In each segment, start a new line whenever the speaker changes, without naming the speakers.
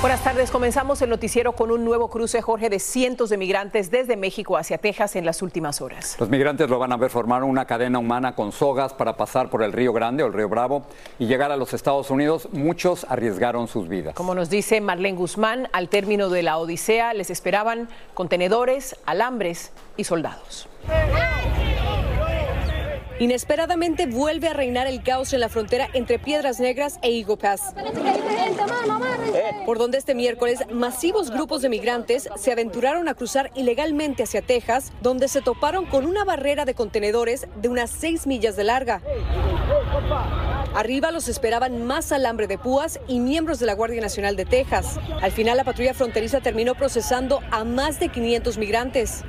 Buenas tardes. Comenzamos el noticiero con un nuevo cruce, Jorge, de cientos de migrantes desde México hacia Texas en las últimas horas.
Los migrantes lo van a ver formar una cadena humana con sogas para pasar por el Río Grande o el Río Bravo y llegar a los Estados Unidos. Muchos arriesgaron sus vidas.
Como nos dice Marlene Guzmán, al término de la Odisea les esperaban contenedores, alambres y soldados. Inesperadamente vuelve a reinar el caos en la frontera entre Piedras Negras e Eagle Pass, por donde este miércoles masivos grupos de migrantes se aventuraron a cruzar ilegalmente hacia Texas, donde se toparon con una barrera de contenedores de unas seis millas de larga. Arriba los esperaban más alambre de púas y miembros de la Guardia Nacional de Texas. Al final la patrulla fronteriza terminó procesando a más de 500 migrantes.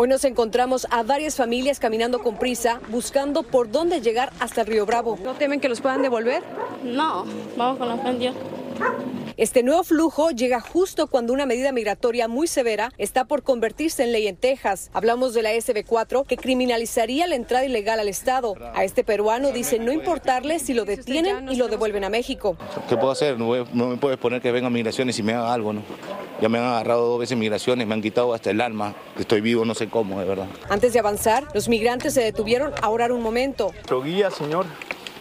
Hoy nos encontramos a varias familias caminando con prisa, buscando por dónde llegar hasta el Río Bravo. ¿No temen que los puedan devolver?
No, vamos con la Dios.
Este nuevo flujo llega justo cuando una medida migratoria muy severa está por convertirse en ley en Texas. Hablamos de la SB4 que criminalizaría la entrada ilegal al Estado. A este peruano dice no importarle si lo detienen y lo devuelven a México.
¿Qué puedo hacer? No, me puedo exponer que vengan migraciones y me hagan algo, ¿no? Ya me han agarrado dos veces migraciones, me han quitado hasta el alma. Estoy vivo, no sé cómo, de verdad.
Antes de avanzar, los migrantes se detuvieron a orar un momento.
Nuestro guía, Señor,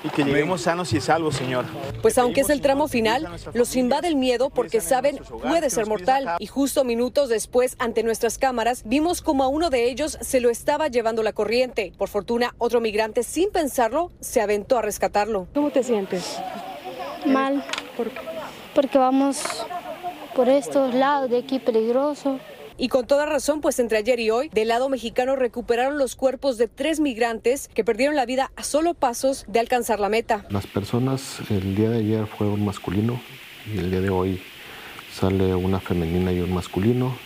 y que lleguemos sanos y salvos, Señor.
Pues aunque es el tramo final, los invade el miedo porque saben puede ser mortal. Y justo minutos después, ante nuestras cámaras, vimos como a uno de ellos se lo estaba llevando la corriente. Por fortuna, otro migrante, sin pensarlo, se aventó a rescatarlo. ¿Cómo te sientes?
Mal. Porque vamos por estos lados de aquí peligroso.
Y con toda razón, pues entre ayer y hoy, del lado mexicano recuperaron los cuerpos de tres migrantes que perdieron la vida a solo pasos de alcanzar la meta.
Las personas el día de ayer fue un masculino y el día de hoy sale una femenina y un masculino.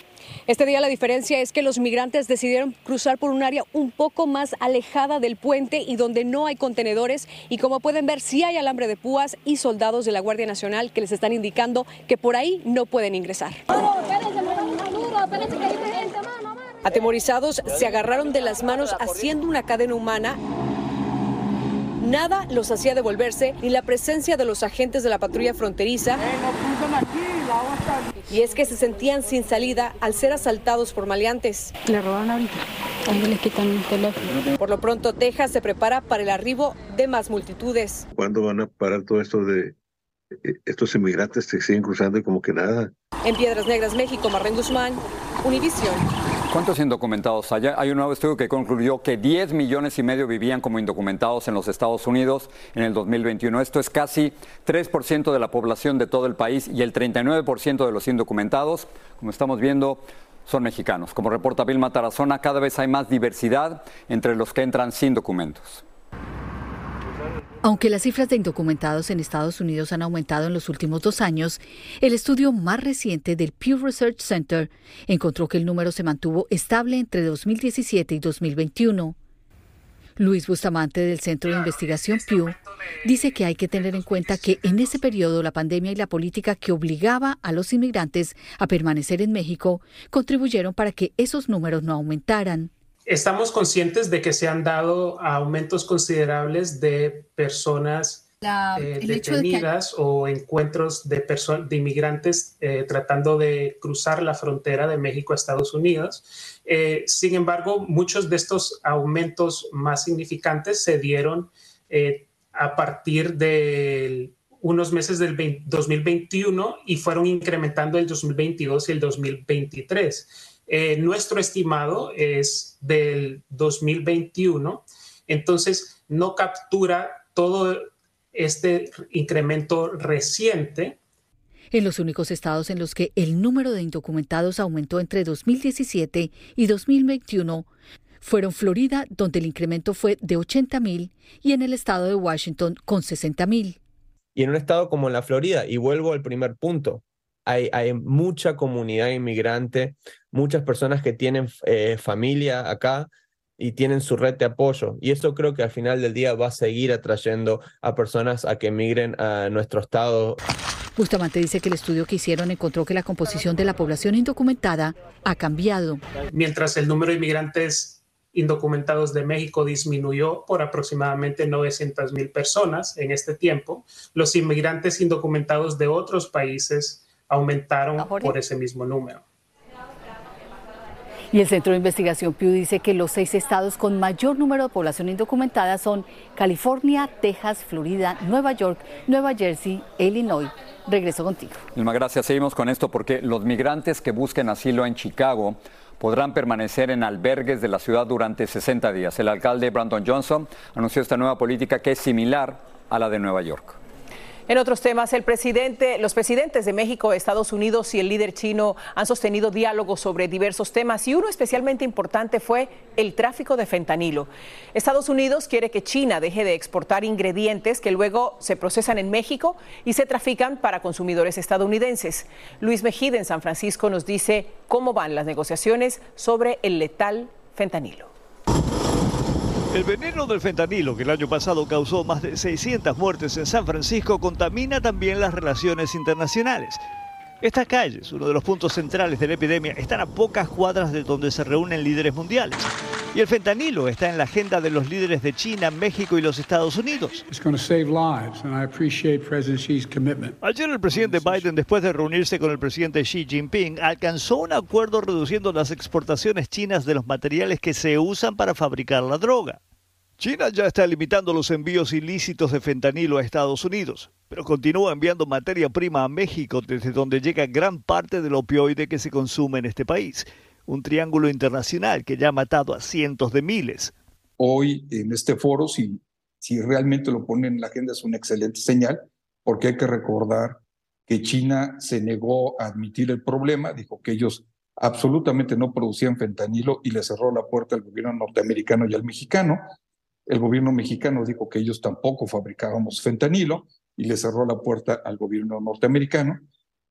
Este día la diferencia es que los migrantes decidieron cruzar por un área un poco más alejada del puente y donde no hay contenedores y como pueden ver sí hay alambre de púas y soldados de la Guardia Nacional que les están indicando que por ahí no pueden ingresar. Atemorizados se agarraron de las manos haciendo una cadena humana. Nada los hacía devolverse ni la presencia de los agentes de la patrulla fronteriza. Y es que se sentían sin salida al ser asaltados por maleantes.
Le roban ahorita. Ahí les quitan el teléfono.
Por lo pronto, Texas se prepara para el arribo de más multitudes.
¿Cuándo van a parar todo esto de eh, estos inmigrantes que siguen cruzando y como que nada?
En Piedras Negras, México, Marlene Guzmán, Univisión.
¿Cuántos indocumentados hay? Hay un nuevo estudio que concluyó que 10 millones y medio vivían como indocumentados en los Estados Unidos en el 2021. Esto es casi 3% de la población de todo el país y el 39% de los indocumentados, como estamos viendo, son mexicanos. Como reporta Vilma Tarazona, cada vez hay más diversidad entre los que entran sin documentos.
Aunque las cifras de indocumentados en Estados Unidos han aumentado en los últimos dos años, el estudio más reciente del Pew Research Center encontró que el número se mantuvo estable entre 2017 y 2021. Luis Bustamante del Centro de Investigación Pew dice que hay que tener en cuenta que en ese periodo la pandemia y la política que obligaba a los inmigrantes a permanecer en México contribuyeron para que esos números no aumentaran.
Estamos conscientes de que se han dado aumentos considerables de personas eh, detenidas o encuentros de, de inmigrantes eh, tratando de cruzar la frontera de México a Estados Unidos. Eh, sin embargo, muchos de estos aumentos más significantes se dieron a partir de unos meses del 2021 y fueron incrementando el 2022 y el 2023. Eh, nuestro estimado es del 2021, entonces no captura todo este incremento reciente.
En los únicos estados en los que el número de indocumentados aumentó entre 2017 y 2021 fueron Florida, donde el incremento fue de 80 mil, y en el estado de Washington con 60 mil.
Y en un estado como la Florida, y vuelvo al primer punto, hay, mucha comunidad inmigrante, muchas personas que tienen eh, familia acá y tienen su red de apoyo. Y eso creo que al final del día va a seguir atrayendo a personas a que emigren a nuestro estado.
Bustamante dice que el estudio que hicieron encontró que la composición de la población indocumentada ha cambiado.
Mientras el número de inmigrantes indocumentados de México disminuyó por aproximadamente 900 mil personas en este tiempo, los inmigrantes indocumentados de otros países aumentaron por ese mismo número.
Y el Centro de Investigación Pew dice que los seis estados con mayor número de población indocumentada son California, Texas, Florida, Nueva York, Nueva Jersey, Illinois. Regreso contigo.
Ilma, gracias. Seguimos con esto porque los migrantes que busquen asilo en Chicago podrán permanecer en albergues de la ciudad durante 60 días. El alcalde Brandon Johnson anunció esta nueva política que es similar a la de Nueva York.
En otros temas, el presidente, los presidentes de México, Estados Unidos y el líder chino han sostenido diálogos sobre diversos temas y uno especialmente importante fue el tráfico de fentanilo. Estados Unidos quiere que China deje de exportar ingredientes que luego se procesan en México y se trafican para consumidores estadounidenses. Luis Mejide en San Francisco nos dice cómo van las negociaciones sobre el letal fentanilo.
El veneno del fentanilo, que el año pasado causó más de 600 muertes en San Francisco, contamina también las relaciones internacionales. Estas calles, uno de los puntos centrales de la epidemia, están a pocas cuadras de donde se reúnen líderes mundiales. Y el fentanilo está en la agenda de los líderes de China, México y los Estados Unidos. Ayer el presidente Biden, después de reunirse con el presidente Xi Jinping, alcanzó un acuerdo reduciendo las exportaciones chinas de los materiales que se usan para fabricar la droga. China ya está limitando los envíos ilícitos de fentanilo a Estados Unidos, pero continúa enviando materia prima a México desde donde llega gran parte del opioide que se consume en este país un triángulo internacional que ya ha matado a cientos de miles.
Hoy en este foro, si, si realmente lo ponen en la agenda, es una excelente señal, porque hay que recordar que China se negó a admitir el problema, dijo que ellos absolutamente no producían fentanilo y le cerró la puerta al gobierno norteamericano y al mexicano. El gobierno mexicano dijo que ellos tampoco fabricábamos fentanilo y le cerró la puerta al gobierno norteamericano.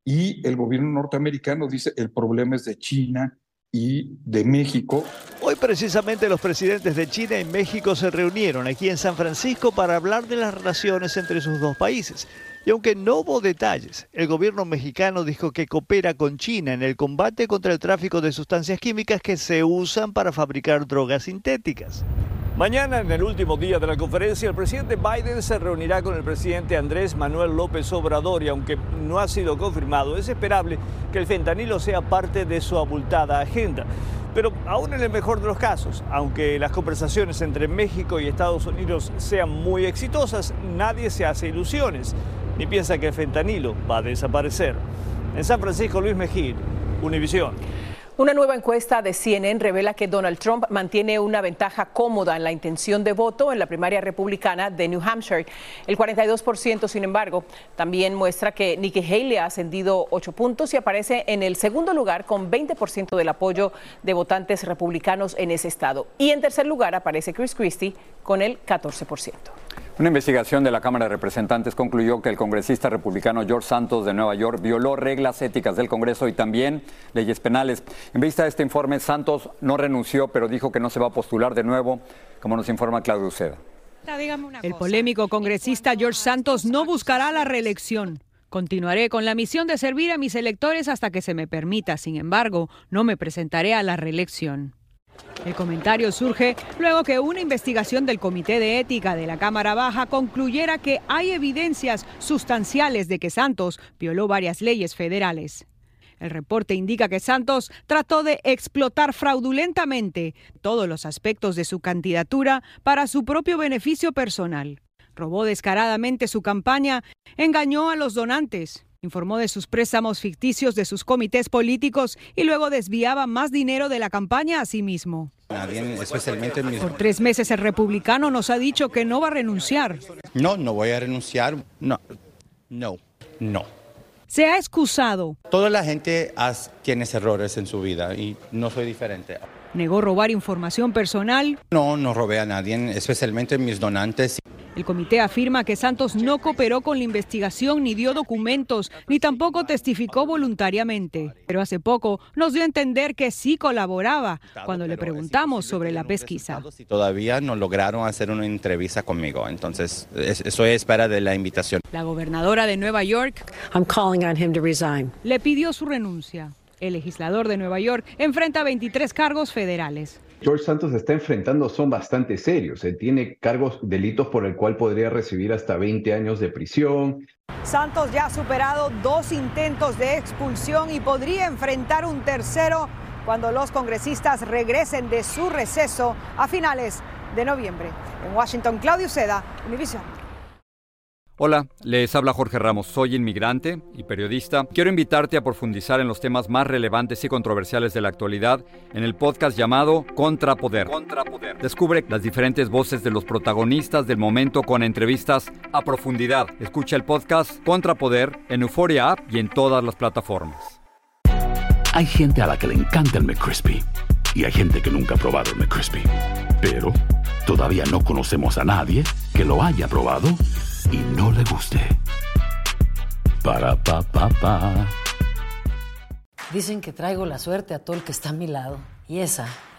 Y el gobierno norteamericano dice el problema es de China y de México.
Hoy precisamente los presidentes de China y México se reunieron aquí en San Francisco para hablar de las relaciones entre sus dos países. Y aunque no hubo detalles, el gobierno mexicano dijo que coopera con China en el combate contra el tráfico de sustancias químicas que se usan para fabricar drogas sintéticas. Mañana, en el último día de la conferencia, el presidente Biden se reunirá con el presidente Andrés Manuel López Obrador y aunque no ha sido confirmado, es esperable que el fentanilo sea parte de su abultada agenda. Pero aún en el mejor de los casos, aunque las conversaciones entre México y Estados Unidos sean muy exitosas, nadie se hace ilusiones ni piensa que el fentanilo va a desaparecer. En San Francisco, Luis Mejía, Univisión.
Una nueva encuesta de CNN revela que Donald Trump mantiene una ventaja cómoda en la intención de voto en la primaria republicana de New Hampshire. El 42%, sin embargo, también muestra que Nikki Haley ha ascendido 8 puntos y aparece en el segundo lugar con 20% del apoyo de votantes republicanos en ese estado. Y en tercer lugar aparece Chris Christie con el 14%.
Una investigación de la Cámara de Representantes concluyó que el congresista republicano George Santos de Nueva York violó reglas éticas del Congreso y también leyes penales. En vista de este informe, Santos no renunció, pero dijo que no se va a postular de nuevo, como nos informa Claudio Uceda.
El polémico congresista George Santos no buscará la reelección. Continuaré con la misión de servir a mis electores hasta que se me permita. Sin embargo, no me presentaré a la reelección. El comentario surge luego que una investigación del Comité de Ética de la Cámara Baja concluyera que hay evidencias sustanciales de que Santos violó varias leyes federales. El reporte indica que Santos trató de explotar fraudulentamente todos los aspectos de su candidatura para su propio beneficio personal. Robó descaradamente su campaña, engañó a los donantes, informó de sus préstamos ficticios de sus comités políticos y luego desviaba más dinero de la campaña a sí mismo.
especialmente
Por tres meses el republicano nos ha dicho que no va a renunciar.
No, no voy a renunciar. No, no, no.
Se ha excusado.
Toda la gente tiene errores en su vida y no soy diferente.
Negó robar información personal.
No, no robé a nadie, especialmente mis donantes.
El comité afirma que Santos no cooperó con la investigación ni dio documentos, ni tampoco testificó voluntariamente. Pero hace poco nos dio a entender que sí colaboraba cuando le preguntamos sobre la pesquisa.
Todavía no lograron hacer una entrevista conmigo, entonces estoy a espera de la invitación.
La gobernadora de Nueva York le pidió su renuncia. El legislador de Nueva York enfrenta 23 cargos federales.
George Santos está enfrentando son bastante serios. Él tiene cargos, delitos por el cual podría recibir hasta 20 años de prisión.
Santos ya ha superado dos intentos de expulsión y podría enfrentar un tercero cuando los congresistas regresen de su receso a finales de noviembre. En Washington, Claudio Seda, Univision.
Hola, les habla Jorge Ramos, soy inmigrante y periodista. Quiero invitarte a profundizar en los temas más relevantes y controversiales de la actualidad en el podcast llamado Contrapoder. Contrapoder. Descubre las diferentes voces de los protagonistas del momento con entrevistas a profundidad. Escucha el podcast Contrapoder en Euforia App y en todas las plataformas.
Hay gente a la que le encanta el McCrispy y hay gente que nunca ha probado el McCrispy. Pero todavía no conocemos a nadie que lo haya probado y no le guste. Para pa pa pa.
Dicen que traigo la suerte a todo el que está a mi lado. Y esa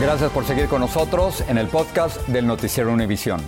Gracias por seguir con nosotros en el podcast del Noticiero Univisión.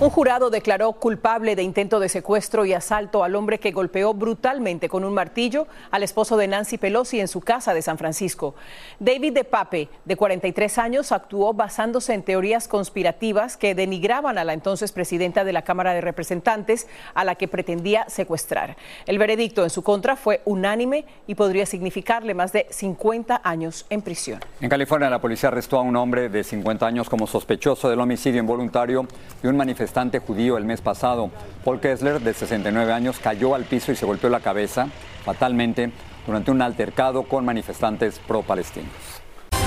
Un jurado declaró culpable de intento de secuestro y asalto al hombre que golpeó brutalmente con un martillo al esposo de Nancy Pelosi en su casa de San Francisco. David de Pape, de 43 años, actuó basándose en teorías conspirativas que denigraban a la entonces presidenta de la Cámara de Representantes, a la que pretendía secuestrar. El veredicto en su contra fue unánime y podría significarle más de 50 años en prisión.
En California, la policía arrestó a un hombre de 50 años como sospechoso del homicidio involuntario de un manifestante judío el mes pasado. Paul Kessler, de 69 años, cayó al piso y se golpeó la cabeza fatalmente durante un altercado con manifestantes pro-palestinos.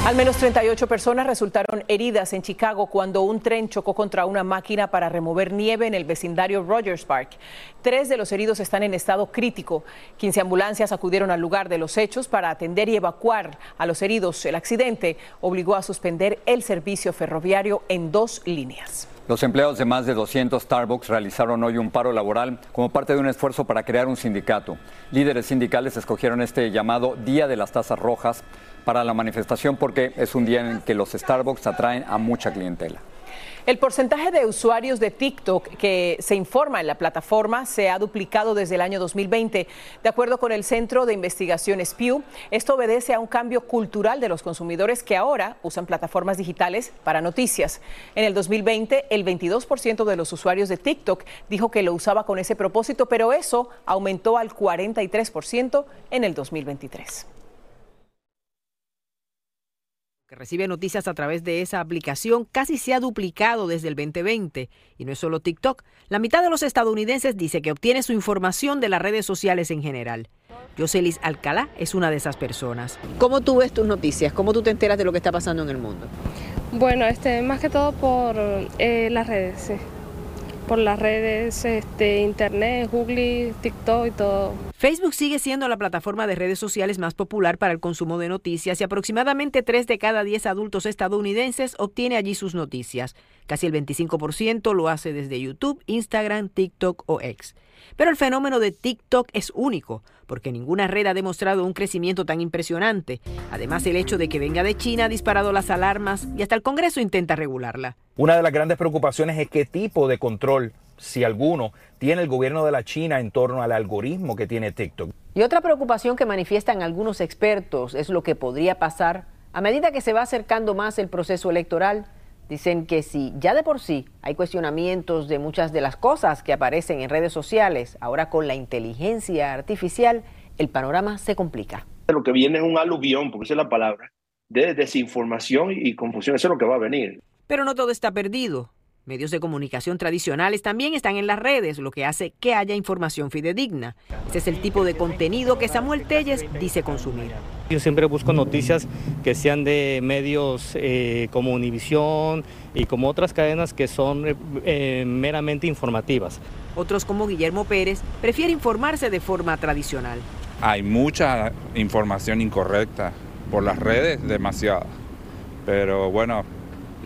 Al menos 38 personas resultaron heridas en Chicago cuando un tren chocó contra una máquina para remover nieve en el vecindario Rogers Park. Tres de los heridos están en estado crítico. 15 ambulancias acudieron al lugar de los hechos para atender y evacuar a los heridos. El accidente obligó a suspender el servicio ferroviario en dos líneas.
Los empleados de más de 200 Starbucks realizaron hoy un paro laboral como parte de un esfuerzo para crear un sindicato. Líderes sindicales escogieron este llamado Día de las Tazas Rojas para la manifestación porque es un día en que los Starbucks atraen a mucha clientela.
El porcentaje de usuarios de TikTok que se informa en la plataforma se ha duplicado desde el año 2020. De acuerdo con el Centro de Investigaciones Pew, esto obedece a un cambio cultural de los consumidores que ahora usan plataformas digitales para noticias. En el 2020, el 22% de los usuarios de TikTok dijo que lo usaba con ese propósito, pero eso aumentó al 43% en el 2023
que recibe noticias a través de esa aplicación casi se ha duplicado desde el 2020. Y no es solo TikTok. La mitad de los estadounidenses dice que obtiene su información de las redes sociales en general. Joselis Alcalá es una de esas personas. ¿Cómo tú ves tus noticias? ¿Cómo tú te enteras de lo que está pasando en el mundo?
Bueno, este, más que todo por eh, las redes, sí por las redes, este, internet, Google, TikTok y todo.
Facebook sigue siendo la plataforma de redes sociales más popular para el consumo de noticias y aproximadamente 3 de cada 10 adultos estadounidenses obtiene allí sus noticias. Casi el 25% lo hace desde YouTube, Instagram, TikTok o X. Pero el fenómeno de TikTok es único, porque ninguna red ha demostrado un crecimiento tan impresionante. Además, el hecho de que venga de China ha disparado las alarmas y hasta el Congreso intenta regularla.
Una de las grandes preocupaciones es qué tipo de control, si alguno, tiene el gobierno de la China en torno al algoritmo que tiene TikTok.
Y otra preocupación que manifiestan algunos expertos es lo que podría pasar a medida que se va acercando más el proceso electoral Dicen que si ya de por sí hay cuestionamientos de muchas de las cosas que aparecen en redes sociales, ahora con la inteligencia artificial, el panorama se complica.
Lo que viene es un aluvión, porque esa es la palabra, de desinformación y confusión. Eso es lo que va a venir.
Pero no todo está perdido. Medios de comunicación tradicionales también están en las redes, lo que hace que haya información fidedigna. Ese es el tipo de contenido que Samuel Telles dice consumir.
Yo siempre busco noticias que sean de medios eh, como Univisión y como otras cadenas que son eh, meramente informativas.
Otros como Guillermo Pérez prefieren informarse de forma tradicional.
Hay mucha información incorrecta por las redes, demasiada. Pero bueno,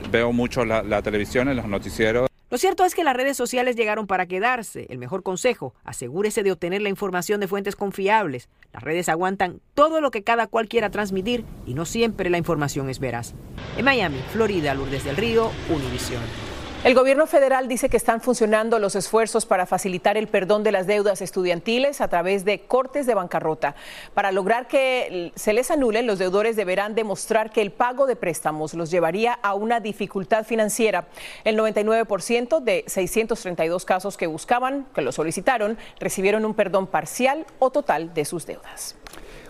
veo mucho la, televisión, en los noticieros.
Lo cierto es que las redes sociales llegaron para quedarse. El mejor consejo, asegúrese de obtener la información de fuentes confiables. Las redes aguantan todo lo que cada cual quiera transmitir y no siempre la información es veraz. En Miami, Florida, Lourdes del Río, Univisión.
El gobierno federal dice que están funcionando los esfuerzos para facilitar el perdón de las deudas estudiantiles a través de cortes de bancarrota. Para lograr que se les anulen, los deudores deberán demostrar que el pago de préstamos los llevaría a una dificultad financiera. El 99% de 632 casos que buscaban, que lo solicitaron, recibieron un perdón parcial o total de sus deudas.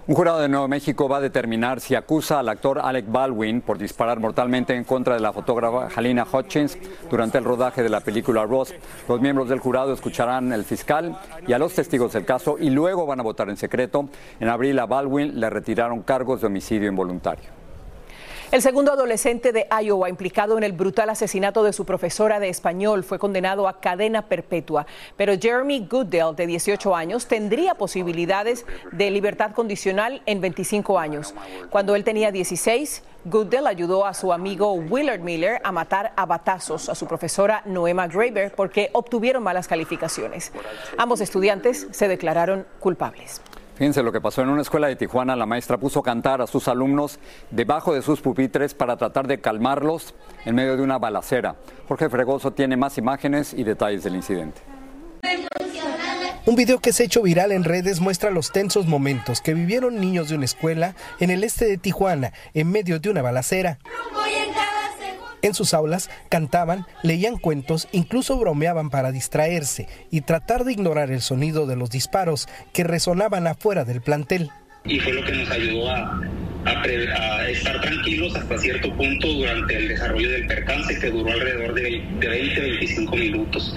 Un jurado de Nuevo México va a determinar si acusa al actor Alec Baldwin por disparar mortalmente en contra de la fotógrafa Halina Hutchins durante el rodaje de la película Ross. Los miembros del jurado escucharán al fiscal y a los testigos del caso y luego van a votar en secreto. En abril a Baldwin le retiraron cargos de homicidio involuntario.
El segundo adolescente de Iowa implicado en el brutal asesinato de su profesora de español fue condenado a cadena perpetua, pero Jeremy Goodell, de 18 años, tendría posibilidades de libertad condicional en 25 años. Cuando él tenía 16, Goodell ayudó a su amigo Willard Miller a matar a batazos a su profesora Noema Graber porque obtuvieron malas calificaciones. Ambos estudiantes se declararon culpables.
Fíjense lo que pasó en una escuela de Tijuana. La maestra puso a cantar a sus alumnos debajo de sus pupitres para tratar de calmarlos en medio de una balacera. Jorge Fregoso tiene más imágenes y detalles del incidente.
Un video que se ha hecho viral en redes muestra los tensos momentos que vivieron niños de una escuela en el este de Tijuana en medio de una balacera. En sus aulas cantaban, leían cuentos, incluso bromeaban para distraerse y tratar de ignorar el sonido de los disparos que resonaban afuera del plantel.
Y fue lo que nos ayudó a, estar tranquilos hasta cierto punto durante el desarrollo del percance que duró alrededor de, de 20-25 minutos.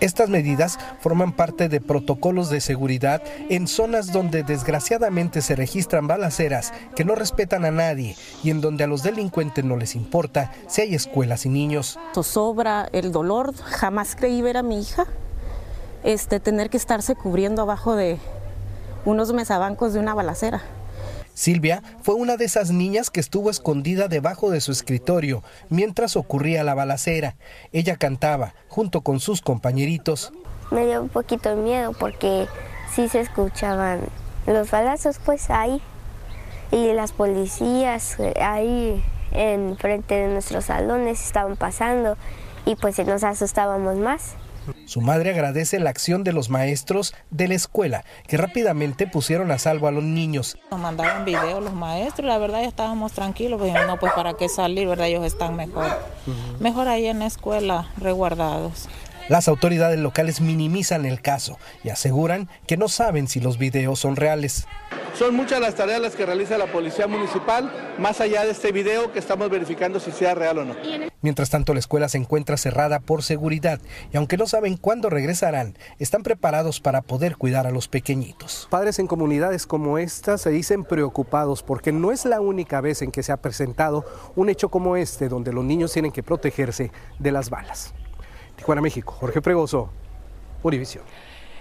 Estas medidas forman parte de protocolos de seguridad en zonas donde desgraciadamente se registran balaceras que no respetan a nadie y en donde a los delincuentes no les importa si hay escuelas y niños.
Sobra el dolor, jamás creí ver a mi hija este, tener que estarse cubriendo abajo de unos mesabancos de una balacera.
Silvia fue una de esas niñas que estuvo escondida debajo de su escritorio mientras ocurría la balacera. Ella cantaba junto con sus compañeritos.
Me dio un poquito de miedo porque sí se escuchaban los balazos pues ahí y las policías eh, ahí
en frente de nuestros salones, estaban pasando y pues nos asustábamos más.
Su madre agradece la acción de los maestros de la escuela, que rápidamente pusieron a salvo a los niños.
Nos mandaban videos los maestros, la verdad ya estábamos tranquilos, pues no, pues para qué salir, ¿verdad? Ellos están mejor, mejor ahí en la escuela, resguardados.
Las autoridades locales minimizan el caso y aseguran que no saben si los videos son reales.
Son muchas las tareas las que realiza la Policía Municipal, más allá de este video que estamos verificando si sea real o no.
Mientras tanto, la escuela se encuentra cerrada por seguridad y aunque no saben cuándo regresarán, están preparados para poder cuidar a los pequeñitos. Padres en comunidades como esta se dicen preocupados porque no es la única vez en que se ha presentado un hecho como este donde los niños tienen que protegerse de las balas. Tijuana, México. Jorge Fregoso, Univisión.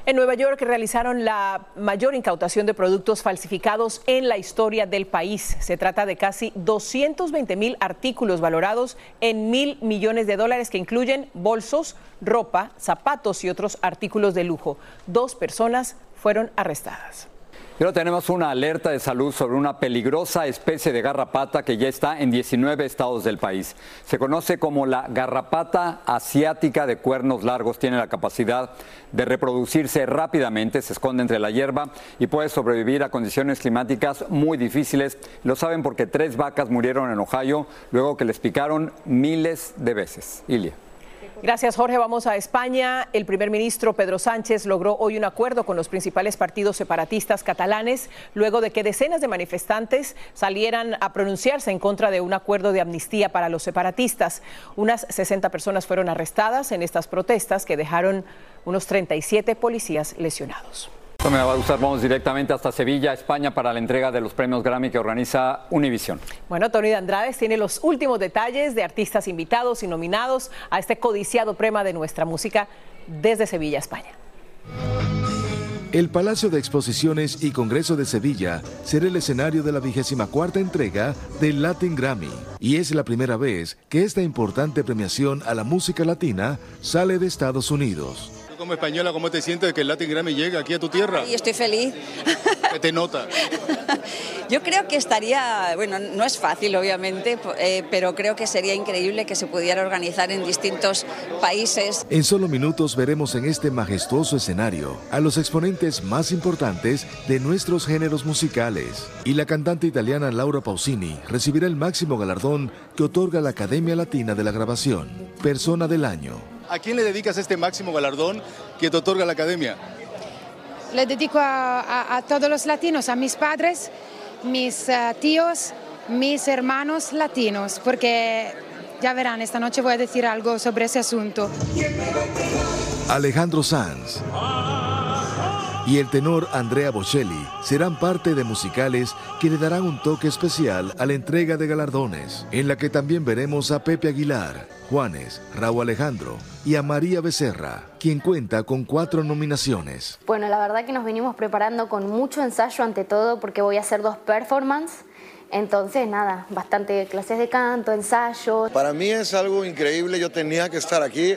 En Nueva York realizaron la mayor incautación de productos falsificados en la historia del país. Se trata de casi 220 mil artículos valorados en mil millones de dólares que incluyen bolsos, ropa, zapatos y otros artículos de lujo. Dos personas fueron arrestadas.
Ahora tenemos una alerta de salud sobre una peligrosa especie de garrapata que ya está en 19 estados del país. Se conoce como la garrapata asiática de cuernos largos. Tiene la capacidad de reproducirse rápidamente, se esconde entre la hierba y puede sobrevivir a condiciones climáticas muy difíciles. Lo saben porque tres vacas murieron en Ohio luego que les picaron miles de veces. Ilia.
Gracias, Jorge. Vamos a España. El primer ministro Pedro Sánchez logró hoy un acuerdo con los principales partidos separatistas catalanes luego de que decenas de manifestantes salieran a pronunciarse en contra de un acuerdo de amnistía para los separatistas. Unas 60 personas fueron arrestadas en estas protestas que dejaron unos 37 policías lesionados.
Me va a gustar, vamos directamente hasta Sevilla, España, para la entrega de los premios Grammy que organiza Univision.
Bueno, Tony de Andrades tiene los últimos detalles de artistas invitados y nominados a este codiciado premio de nuestra música desde Sevilla, España.
El Palacio de Exposiciones y Congreso de Sevilla será el escenario de la vigésima cuarta entrega del Latin Grammy y es la primera vez que esta importante premiación a la música latina sale de Estados Unidos.
Como española, ¿cómo te sientes de que el Latin Grammy llega aquí a tu tierra?
Y estoy feliz.
¿Qué te nota?
Yo creo que estaría, bueno, no es fácil obviamente, eh, pero creo que sería increíble que se pudiera organizar en distintos países.
En solo minutos veremos en este majestuoso escenario a los exponentes más importantes de nuestros géneros musicales. Y la cantante italiana Laura Pausini recibirá el máximo galardón que otorga la Academia Latina de la Grabación, Persona del Año.
¿A quién le dedicas este máximo galardón que te otorga la Academia?
Le dedico a, a, a todos los latinos, a mis padres, mis uh, tíos, mis hermanos latinos, porque ya verán, esta noche voy a decir algo sobre ese asunto.
Alejandro Sanz y el tenor Andrea Bocelli serán parte de musicales que le darán un toque especial a la entrega de galardones, en la que también veremos a Pepe Aguilar, Juanes, Raúl Alejandro y a María Becerra, quien cuenta con cuatro nominaciones.
Bueno, la verdad que nos venimos preparando con mucho ensayo ante todo porque voy a hacer dos performances. Entonces, nada, bastante clases de canto, ensayo.
Para mí es algo increíble, yo tenía que estar aquí,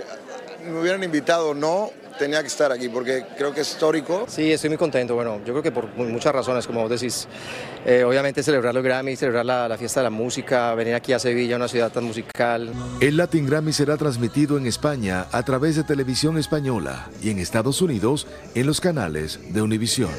me hubieran invitado o no, tenía que estar aquí porque creo que es histórico.
Sí, estoy muy contento. Bueno, yo creo que por muchas razones, como vos decís, eh, obviamente celebrar los Grammy, celebrar la, la, fiesta de la música, venir aquí a Sevilla, una ciudad tan musical.
El Latin Grammy será transmitido en España a través de televisión española y en Estados Unidos en los canales de Univisión.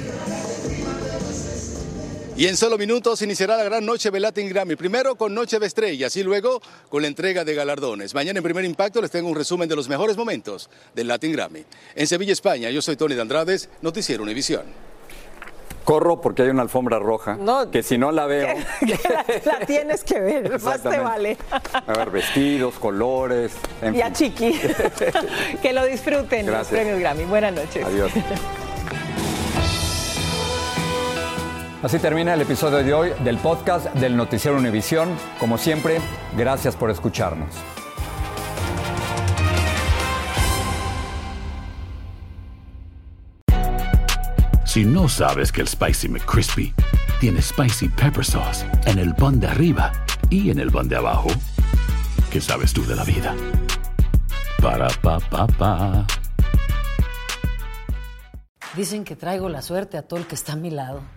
Y en solo minutos iniciará la gran noche de Latin Grammy. Primero con Noche de Estrellas y luego con la entrega de galardones. Mañana en Primer Impacto les tengo un resumen de los mejores momentos del Latin Grammy. En Sevilla, España, yo soy Tony de Andrades, Noticiero Univisión.
Corro porque hay una alfombra roja,
No,
que si no la veo...
la, la tienes que ver, más te vale.
A ver, vestidos, colores... En
y a. Chiqui. que lo disfruten los
Gracias.
premios Grammy. Buenas noches.
Adiós. Así termina el episodio de hoy del podcast del Noticiero Univisión. Como siempre, gracias por escucharnos.
Si no sabes que el Spicy McCrispy tiene Spicy Pepper Sauce en el pan de arriba y en el pan de abajo, ¿qué sabes tú de la vida? Para, pa, pa, pa.
Dicen que traigo la suerte a todo el que está a mi lado.